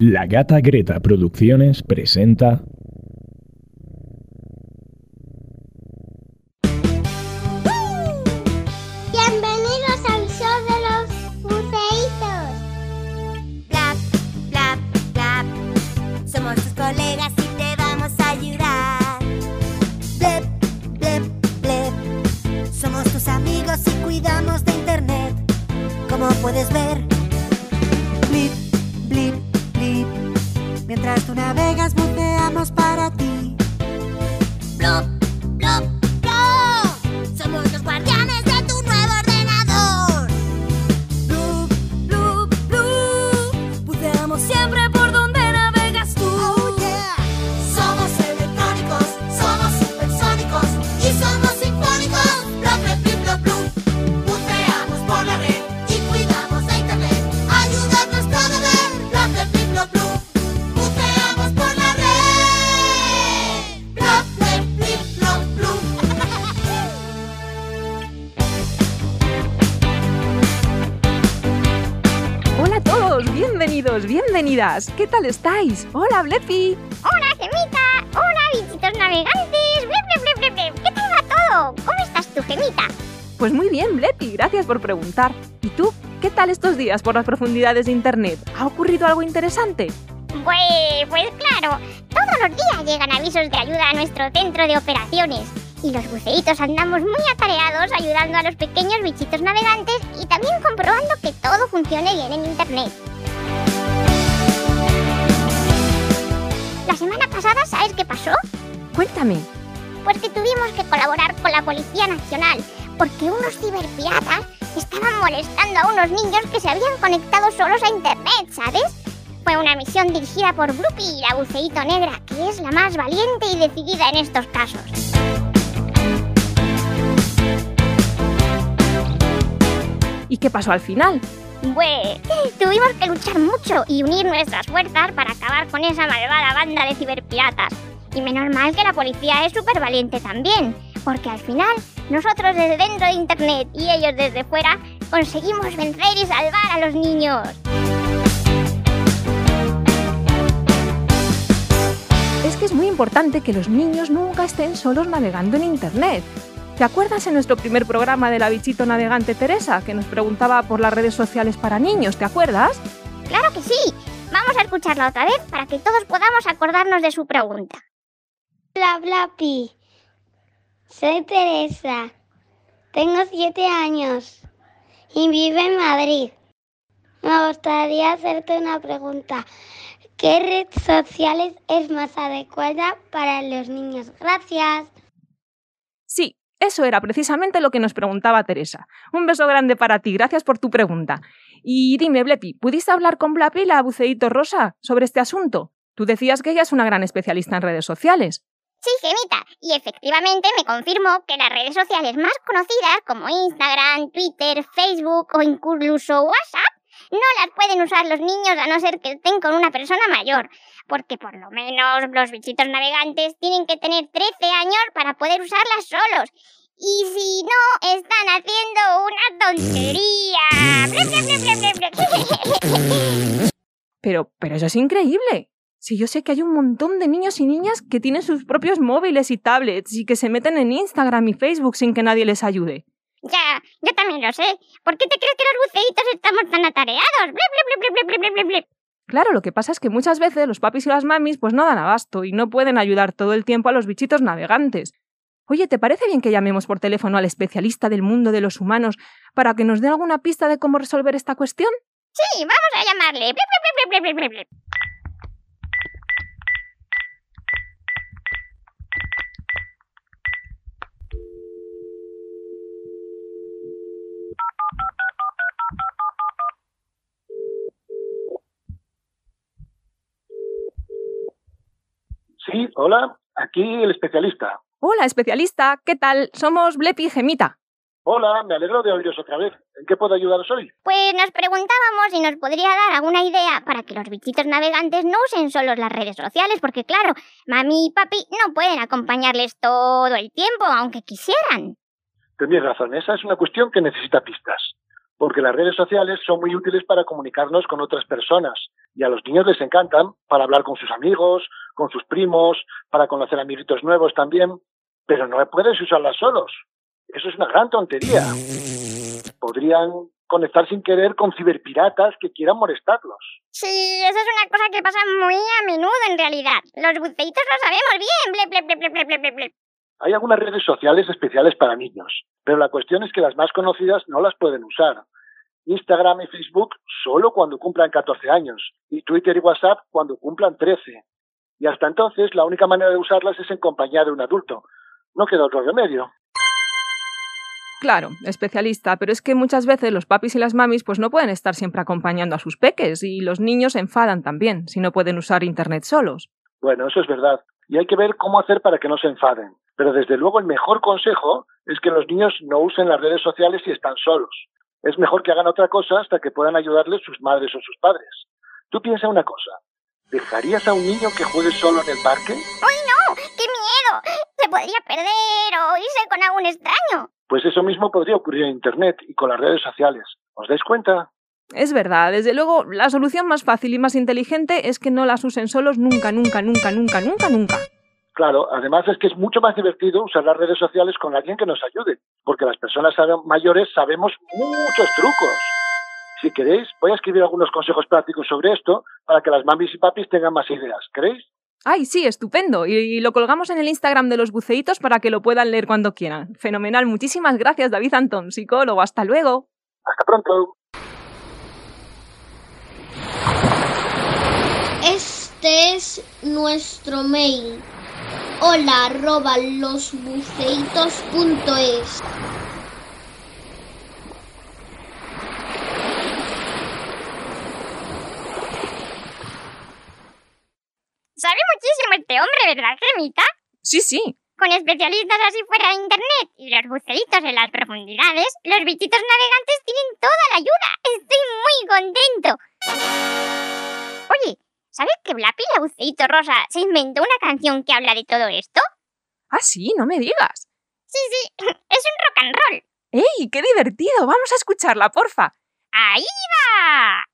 La Gata Greta Producciones presenta ¿Qué tal estáis? Hola, Blepi. Hola, Gemita. Hola, bichitos navegantes. Blip, blip, blip. ¿Qué tal va todo? ¿Cómo estás tú, Gemita? Pues muy bien, Blepi, gracias por preguntar. ¿Y tú? ¿Qué tal estos días por las profundidades de Internet? ¿Ha ocurrido algo interesante? Pues, pues claro, todos los días llegan avisos de ayuda a nuestro centro de operaciones. Y los buceitos andamos muy atareados ayudando a los pequeños bichitos navegantes y también comprobando que todo funcione bien en Internet. La semana pasada, ¿sabes qué pasó? Cuéntame. Pues que tuvimos que colaborar con la Policía Nacional porque unos ciberpiratas estaban molestando a unos niños que se habían conectado solos a Internet, ¿sabes? Fue una misión dirigida por Blupy, la buceíto negra, que es la más valiente y decidida en estos casos. ¿Y qué pasó al final? Pues tuvimos que luchar mucho y unir nuestras fuerzas para acabar con esa malvada banda de ciberpiratas. Y menos mal que la policía es súper valiente también, porque al final nosotros desde dentro de Internet y ellos desde fuera conseguimos vencer y salvar a los niños. Es que es muy importante que los niños nunca estén solos navegando en Internet. ¿Te acuerdas en nuestro primer programa de la bichito navegante Teresa, que nos preguntaba por las redes sociales para niños? ¿Te acuerdas? Claro que sí. Vamos a escucharla otra vez para que todos podamos acordarnos de su pregunta. Bla Blapi. Soy Teresa. Tengo siete años y vivo en Madrid. Me gustaría hacerte una pregunta. ¿Qué red sociales es más adecuada para los niños? Gracias. Eso era precisamente lo que nos preguntaba Teresa. Un beso grande para ti, gracias por tu pregunta. Y dime, Blepi, ¿pudiste hablar con Blapi, la buceíto rosa, sobre este asunto? Tú decías que ella es una gran especialista en redes sociales. Sí, Gemita, y efectivamente me confirmó que las redes sociales más conocidas como Instagram, Twitter, Facebook o incluso WhatsApp no las pueden usar los niños a no ser que estén con una persona mayor, porque por lo menos los bichitos navegantes tienen que tener 13 años para poder usarlas solos. Y si no, están haciendo una tontería. Pero, pero eso es increíble. Si yo sé que hay un montón de niños y niñas que tienen sus propios móviles y tablets y que se meten en Instagram y Facebook sin que nadie les ayude. Ya, yo también lo sé. ¿Por qué te crees que los buceitos estamos tan atareados? Blep, blep, blep, blep, blep, blep, blep, blep. Claro, lo que pasa es que muchas veces los papis y las mamis pues no dan abasto y no pueden ayudar todo el tiempo a los bichitos navegantes. Oye, ¿te parece bien que llamemos por teléfono al especialista del mundo de los humanos para que nos dé alguna pista de cómo resolver esta cuestión? Sí, vamos a llamarle. Sí, hola, aquí el especialista. Hola, especialista, ¿qué tal? Somos Blepi y Gemita. Hola, me alegro de oíros otra vez. ¿En qué puedo ayudaros hoy? Pues nos preguntábamos si nos podría dar alguna idea para que los bichitos navegantes no usen solo las redes sociales, porque claro, mami y papi no pueden acompañarles todo el tiempo, aunque quisieran. Tenéis razón, esa es una cuestión que necesita pistas. Porque las redes sociales son muy útiles para comunicarnos con otras personas, y a los niños les encantan para hablar con sus amigos, con sus primos, para conocer amiguitos nuevos también, pero no puedes usarlas solos. Eso es una gran tontería. Podrían conectar sin querer con ciberpiratas que quieran molestarlos. Sí, eso es una cosa que pasa muy a menudo en realidad. Los buceitos lo sabemos bien. Ble, ble, ble, Hay algunas redes sociales especiales para niños, pero la cuestión es que las más conocidas no las pueden usar. Instagram y Facebook solo cuando cumplan 14 años y Twitter y WhatsApp cuando cumplan 13. Y hasta entonces la única manera de usarlas es en compañía de un adulto. No queda otro remedio. Claro, especialista, pero es que muchas veces los papis y las mamis pues no pueden estar siempre acompañando a sus peques y los niños se enfadan también si no pueden usar internet solos. Bueno, eso es verdad. Y hay que ver cómo hacer para que no se enfaden. Pero desde luego el mejor consejo es que los niños no usen las redes sociales si están solos. Es mejor que hagan otra cosa hasta que puedan ayudarles sus madres o sus padres. Tú piensa una cosa. ¿Dejarías a un niño que juegue solo en el parque? ¡Uy, no! ¡Qué miedo! Se podría perder o irse con algún extraño. Pues eso mismo podría ocurrir en Internet y con las redes sociales. ¿Os dais cuenta? Es verdad, desde luego, la solución más fácil y más inteligente es que no las usen solos nunca, nunca, nunca, nunca, nunca, nunca. Claro, además es que es mucho más divertido usar las redes sociales con alguien que nos ayude, porque las personas mayores sabemos muchos trucos. Si queréis, voy a escribir algunos consejos prácticos sobre esto para que las mamis y papis tengan más ideas. ¿Queréis? Ay, sí, estupendo. Y, y lo colgamos en el Instagram de los buceitos para que lo puedan leer cuando quieran. Fenomenal. Muchísimas gracias, David Antón, psicólogo. Hasta luego. Hasta pronto. Este es nuestro mail. Hola arroba losbuceitos.es. Sabe muchísimo este hombre, ¿verdad, Gemita? Sí, sí. Con especialistas así fuera de internet y los buceitos en las profundidades, los bichitos navegantes tienen toda la ayuda. Estoy muy contento. ¿Sabes que Blappy, la buceito rosa, se inventó una canción que habla de todo esto? Ah, sí, no me digas. Sí, sí, es un rock and roll. ¡Ey, qué divertido! Vamos a escucharla, porfa. ¡Ahí va!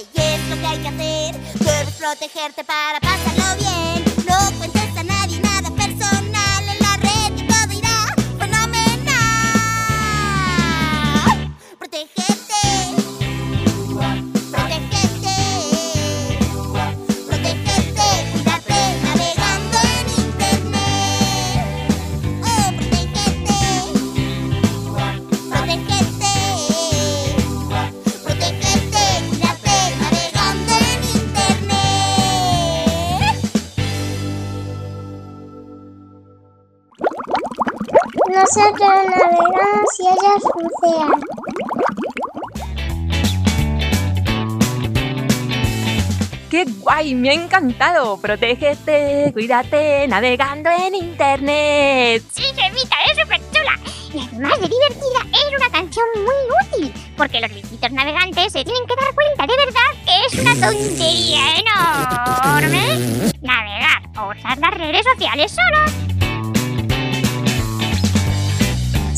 Y es lo que hay que hacer. Debes protegerte para pasarlo bien. Nosotros navegamos y ellos bucean. ¡Qué guay! Me ha encantado. Protégete, cuídate, navegando en internet. Sí, Gemita, es súper chula. Y además de divertida, es una canción muy útil. Porque los bichitos navegantes se tienen que dar cuenta de verdad que es una tontería enorme navegar o usar las redes sociales solos.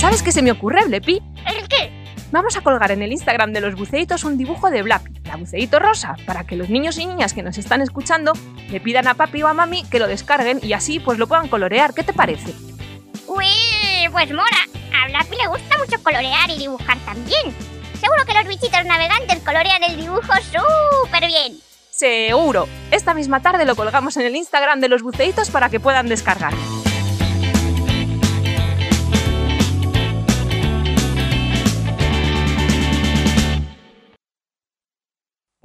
¿Sabes qué se me ocurre, Blepi? ¿El qué? Vamos a colgar en el Instagram de los buceitos un dibujo de Blappy, la buceito rosa, para que los niños y niñas que nos están escuchando le pidan a papi o a mami que lo descarguen y así pues lo puedan colorear. ¿Qué te parece? Uy, pues mola. A Blappy le gusta mucho colorear y dibujar también. Seguro que los bichitos navegantes colorean el dibujo súper bien. Seguro. Esta misma tarde lo colgamos en el Instagram de los buceitos para que puedan descargar.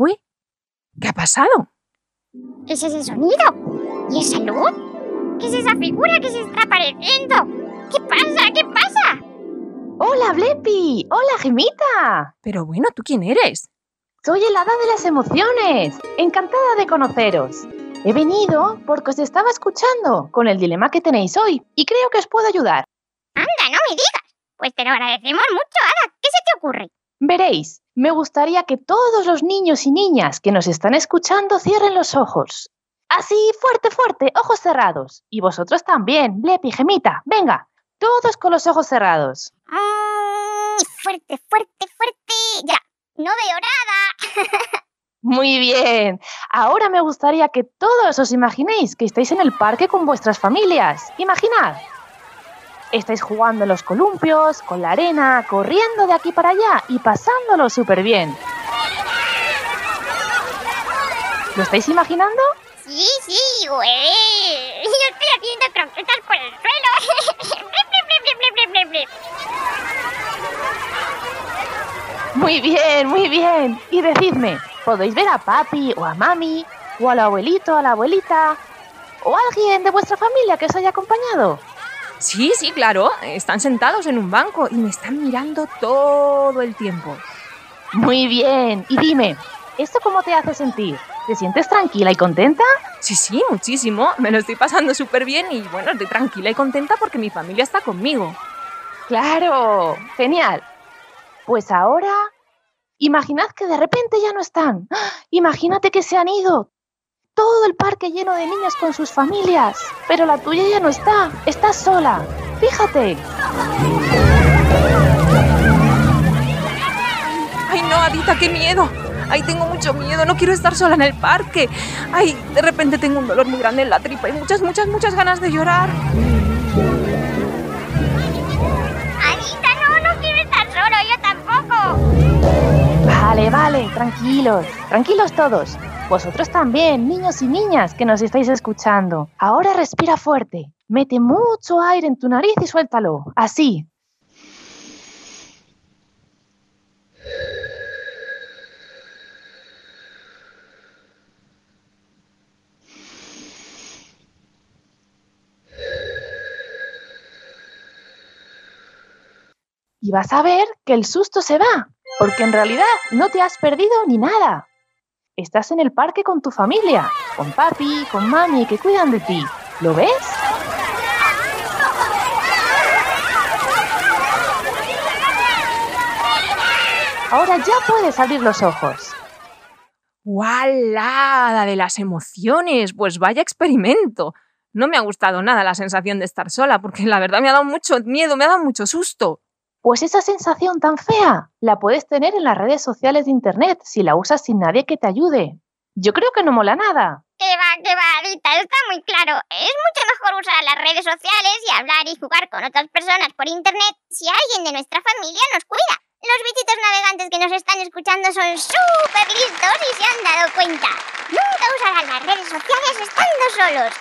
Uy, ¿qué ha pasado? ¿Qué es ese sonido? ¿Y esa luz? ¿Qué es esa figura que se está apareciendo? ¿Qué pasa? ¿Qué pasa? Hola, Blepi. Hola, Gemita. Pero bueno, ¿tú quién eres? Soy el hada de las emociones. Encantada de conoceros. He venido porque os estaba escuchando con el dilema que tenéis hoy y creo que os puedo ayudar. Anda, no me digas. Pues te lo agradecemos mucho, Ada. ¿Qué se te ocurre? Veréis, me gustaría que todos los niños y niñas que nos están escuchando cierren los ojos. Así, fuerte, fuerte, ojos cerrados. Y vosotros también, Blepi, Gemita. Venga, todos con los ojos cerrados. Mm, fuerte, fuerte, fuerte. Ya, no veo nada. Muy bien. Ahora me gustaría que todos os imaginéis que estáis en el parque con vuestras familias. Imaginad. Estáis jugando en los columpios, con la arena, corriendo de aquí para allá y pasándolo súper bien. ¿Lo estáis imaginando? Sí, sí, güey. Yo estoy haciendo croquetas por el suelo. Muy bien, muy bien. Y decidme, ¿podéis ver a papi o a mami o al abuelito, a la abuelita o alguien de vuestra familia que os haya acompañado? Sí, sí, claro. Están sentados en un banco y me están mirando todo el tiempo. Muy bien. Y dime, ¿esto cómo te hace sentir? ¿Te sientes tranquila y contenta? Sí, sí, muchísimo. Me lo estoy pasando súper bien y bueno, estoy tranquila y contenta porque mi familia está conmigo. Claro, genial. Pues ahora, imaginad que de repente ya no están. ¡Ah! Imagínate que se han ido. Todo el parque lleno de niños con sus familias. Pero la tuya ya no está. Estás sola. Fíjate. Ay, no, Adita, qué miedo. Ay, tengo mucho miedo, no quiero estar sola en el parque. Ay, de repente tengo un dolor muy grande en la tripa y muchas, muchas, muchas ganas de llorar. Anita, no, no quiero estar solo, yo tampoco. Vale, vale, tranquilos. Tranquilos todos. Vosotros también, niños y niñas que nos estáis escuchando. Ahora respira fuerte. Mete mucho aire en tu nariz y suéltalo. Así. Y vas a ver que el susto se va, porque en realidad no te has perdido ni nada. Estás en el parque con tu familia, con papi, con mami, que cuidan de ti. ¿Lo ves? Ahora ya puedes abrir los ojos. ¡Wala! La de las emociones. Pues vaya experimento. No me ha gustado nada la sensación de estar sola, porque la verdad me ha dado mucho miedo, me ha dado mucho susto. Pues esa sensación tan fea la puedes tener en las redes sociales de Internet si la usas sin nadie que te ayude. Yo creo que no mola nada. Que va, que va, Adita, está muy claro. Es mucho mejor usar las redes sociales y hablar y jugar con otras personas por internet si alguien de nuestra familia nos cuida. Los bichitos navegantes que nos están escuchando son súper listos y se han dado cuenta. Nunca usarán las redes sociales estando solos.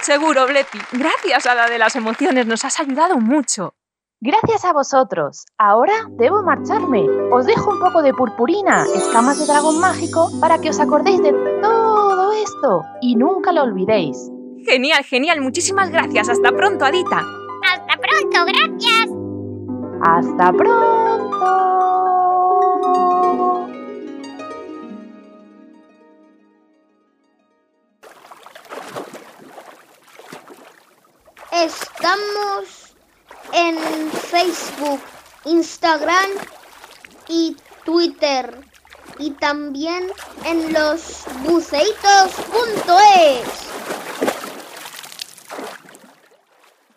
Seguro, Blepi. Gracias a la de las emociones, nos has ayudado mucho. Gracias a vosotros. Ahora debo marcharme. Os dejo un poco de purpurina, escamas de dragón mágico, para que os acordéis de todo esto y nunca lo olvidéis. Genial, genial. Muchísimas gracias. Hasta pronto, Adita. Hasta pronto, gracias. ¡Hasta pronto! Estamos en Facebook, Instagram y Twitter. Y también en los buceitos.es.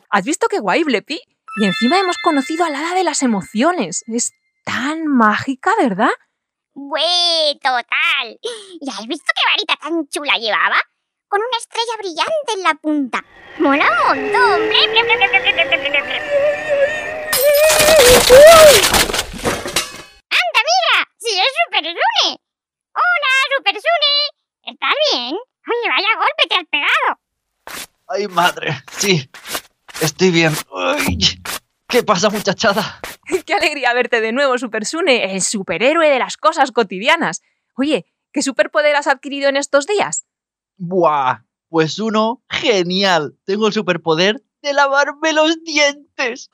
¿Has visto qué guay, Blepi? Y encima hemos conocido a la hada de las emociones. Es tan mágica, ¿verdad? Güey, total. ¿Y has visto qué varita tan chula llevaba? con una estrella brillante en la punta. ¡Mola un ¡Anda, mira! ¡Sí es Super Sune! ¡Hola, Super Sune! ¿Estás bien? ¡Oye, vaya golpe te has pegado! ¡Ay, madre! Sí, estoy bien. ¿Qué pasa, muchachada? ¡Qué alegría verte de nuevo, Super Sune! El superhéroe de las cosas cotidianas. Oye, ¿qué superpoder has adquirido en estos días? Buah, pues uno, genial. Tengo el superpoder de lavarme los dientes.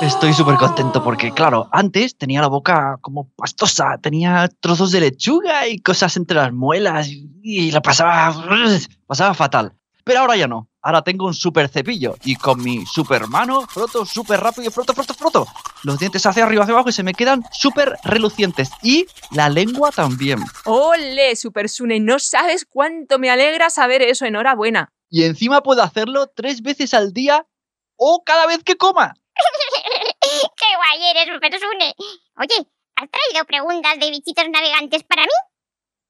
Estoy súper contento porque, claro, antes tenía la boca como pastosa, tenía trozos de lechuga y cosas entre las muelas y, y la pasaba, pasaba fatal. Pero ahora ya no. Ahora tengo un super cepillo y con mi super mano froto súper rápido y froto, froto, froto. Los dientes hacia arriba, hacia abajo y se me quedan súper relucientes. Y la lengua también. ¡Ole, Super Sune! No sabes cuánto me alegra saber eso. Enhorabuena. Y encima puedo hacerlo tres veces al día o cada vez que coma. ¡Qué guay eres, Super Sune! Oye, ¿has traído preguntas de bichitos navegantes para mí?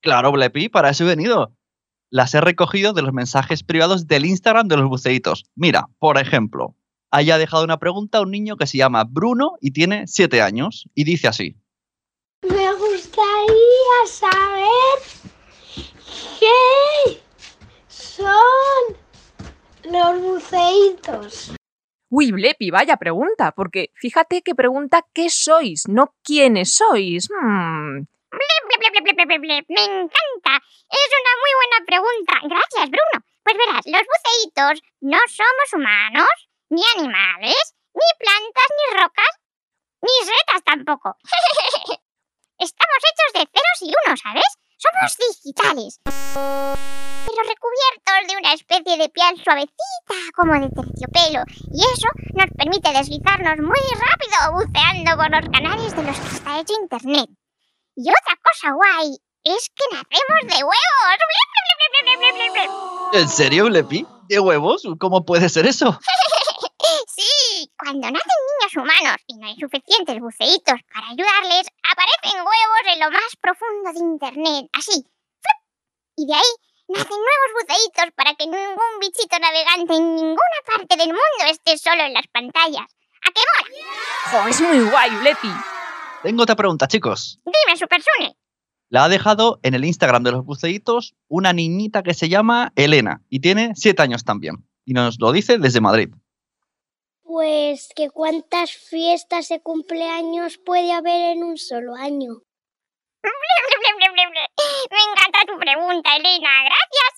Claro, Blepi, para eso he venido. Las he recogido de los mensajes privados del Instagram de los buceitos. Mira, por ejemplo, haya dejado una pregunta a un niño que se llama Bruno y tiene 7 años y dice así. Me gustaría saber qué son los buceitos. Uy, Blepi, vaya pregunta, porque fíjate que pregunta qué sois, no quiénes sois. Hmm, Blep. Me encanta. Es una muy buena pregunta. Gracias, Bruno. Pues verás, los buceitos no somos humanos, ni animales, ni plantas, ni rocas, ni setas tampoco. Estamos hechos de ceros y unos, ¿sabes? Somos digitales. Pero recubiertos de una especie de piel suavecita, como de terciopelo. Y eso nos permite deslizarnos muy rápido buceando por los canales de los que está hecho Internet. Y otra cosa guay es que nacemos de huevos. Blep, blep, blep, blep, blep, blep, blep. ¿En serio, Blepi? ¿De huevos? ¿Cómo puede ser eso? Sí, cuando nacen niños humanos y no hay suficientes buceitos para ayudarles, aparecen huevos en lo más profundo de Internet, así. Y de ahí nacen nuevos buceitos para que ningún bichito navegante en ninguna parte del mundo esté solo en las pantallas. ¿A qué mola? jo, es muy guay, Blepi. Tengo otra pregunta, chicos. Dime, Super Sune. La ha dejado en el Instagram de los buceitos una niñita que se llama Elena y tiene 7 años también. Y nos lo dice desde Madrid. Pues que cuántas fiestas de cumpleaños puede haber en un solo año. Ble, ble, ble, ble, ble. Me encanta tu pregunta, Elena. Gracias.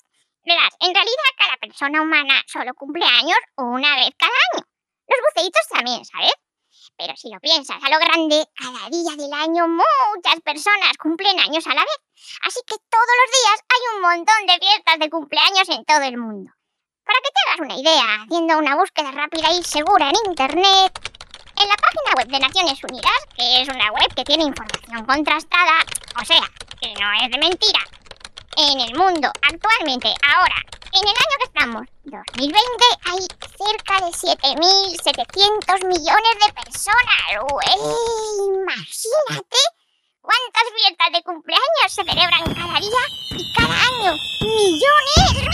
Verás, en realidad cada persona humana solo cumple años una vez cada año. Los buceitos también, ¿sabes? Pero si lo piensas a lo grande, cada día del año muchas personas cumplen años a la vez. Así que todos los días hay un montón de fiestas de cumpleaños en todo el mundo. Para que te hagas una idea, haciendo una búsqueda rápida y segura en Internet, en la página web de Naciones Unidas, que es una web que tiene información contrastada, o sea, que no es de mentira, en el mundo actualmente, ahora, en el año que estamos, 2020, hay cerca de 7.700 millones de personas. ¡Uey! Imagínate cuántas fiestas de cumpleaños se celebran cada día y cada año. ¡Millones!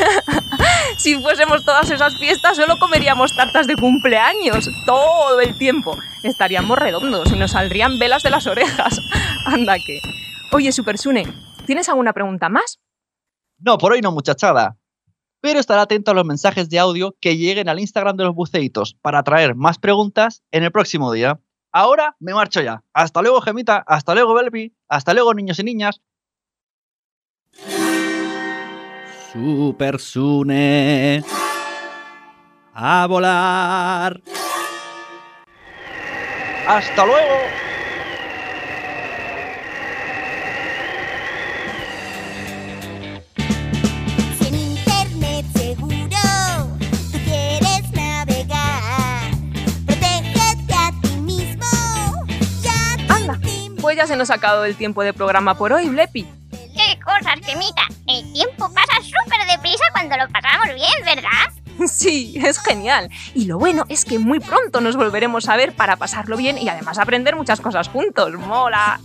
Si fuésemos todas esas fiestas, solo comeríamos tartas de cumpleaños todo el tiempo. Estaríamos redondos y nos saldrían velas de las orejas. Anda que. Oye, Super Sune, ¿tienes alguna pregunta más? No, por hoy no, muchachada. Pero estar atento a los mensajes de audio que lleguen al Instagram de los buceitos para traer más preguntas en el próximo día. Ahora me marcho ya. Hasta luego, Gemita. Hasta luego, Belpi. Hasta luego, niños y niñas. Super Sune. A volar. Hasta luego. pues ya se nos ha acabado el tiempo de programa por hoy, Blepi. ¡Qué cosas, Gemita! El tiempo pasa súper deprisa cuando lo pasamos bien, ¿verdad? Sí, es genial. Y lo bueno es que muy pronto nos volveremos a ver para pasarlo bien y además aprender muchas cosas juntos. ¡Mola!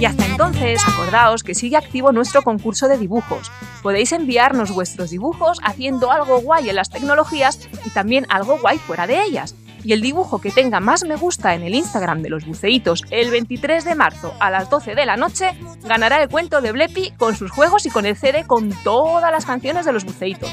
Y hasta entonces, acordaos que sigue activo nuestro concurso de dibujos. Podéis enviarnos vuestros dibujos haciendo algo guay en las tecnologías y también algo guay fuera de ellas. Y el dibujo que tenga más me gusta en el Instagram de los buceitos el 23 de marzo a las 12 de la noche ganará el cuento de Blepi con sus juegos y con el CD con todas las canciones de los buceitos.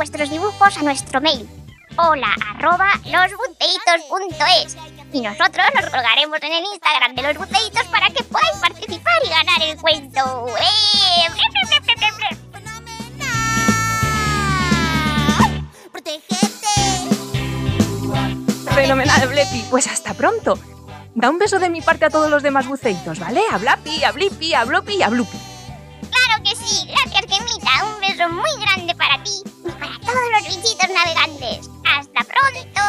Vuestros dibujos a nuestro mail. Hola arroba losbuceitos.es Y nosotros nos colgaremos en el Instagram de los buceitos para que podáis participar y ganar el cuento. ¡Eh! ¡Ble, ble, ble, ble, ble, ble! Fenomenal, Blepi. Pues hasta pronto. Da un beso de mi parte a todos los demás buceitos, ¿vale? A Blapi, a Blipi, a Blopi y a Blupi. Claro que sí. Gracias, Gemita. Un beso muy grande para ti para todos los bichitos navegantes. ¡Hasta pronto!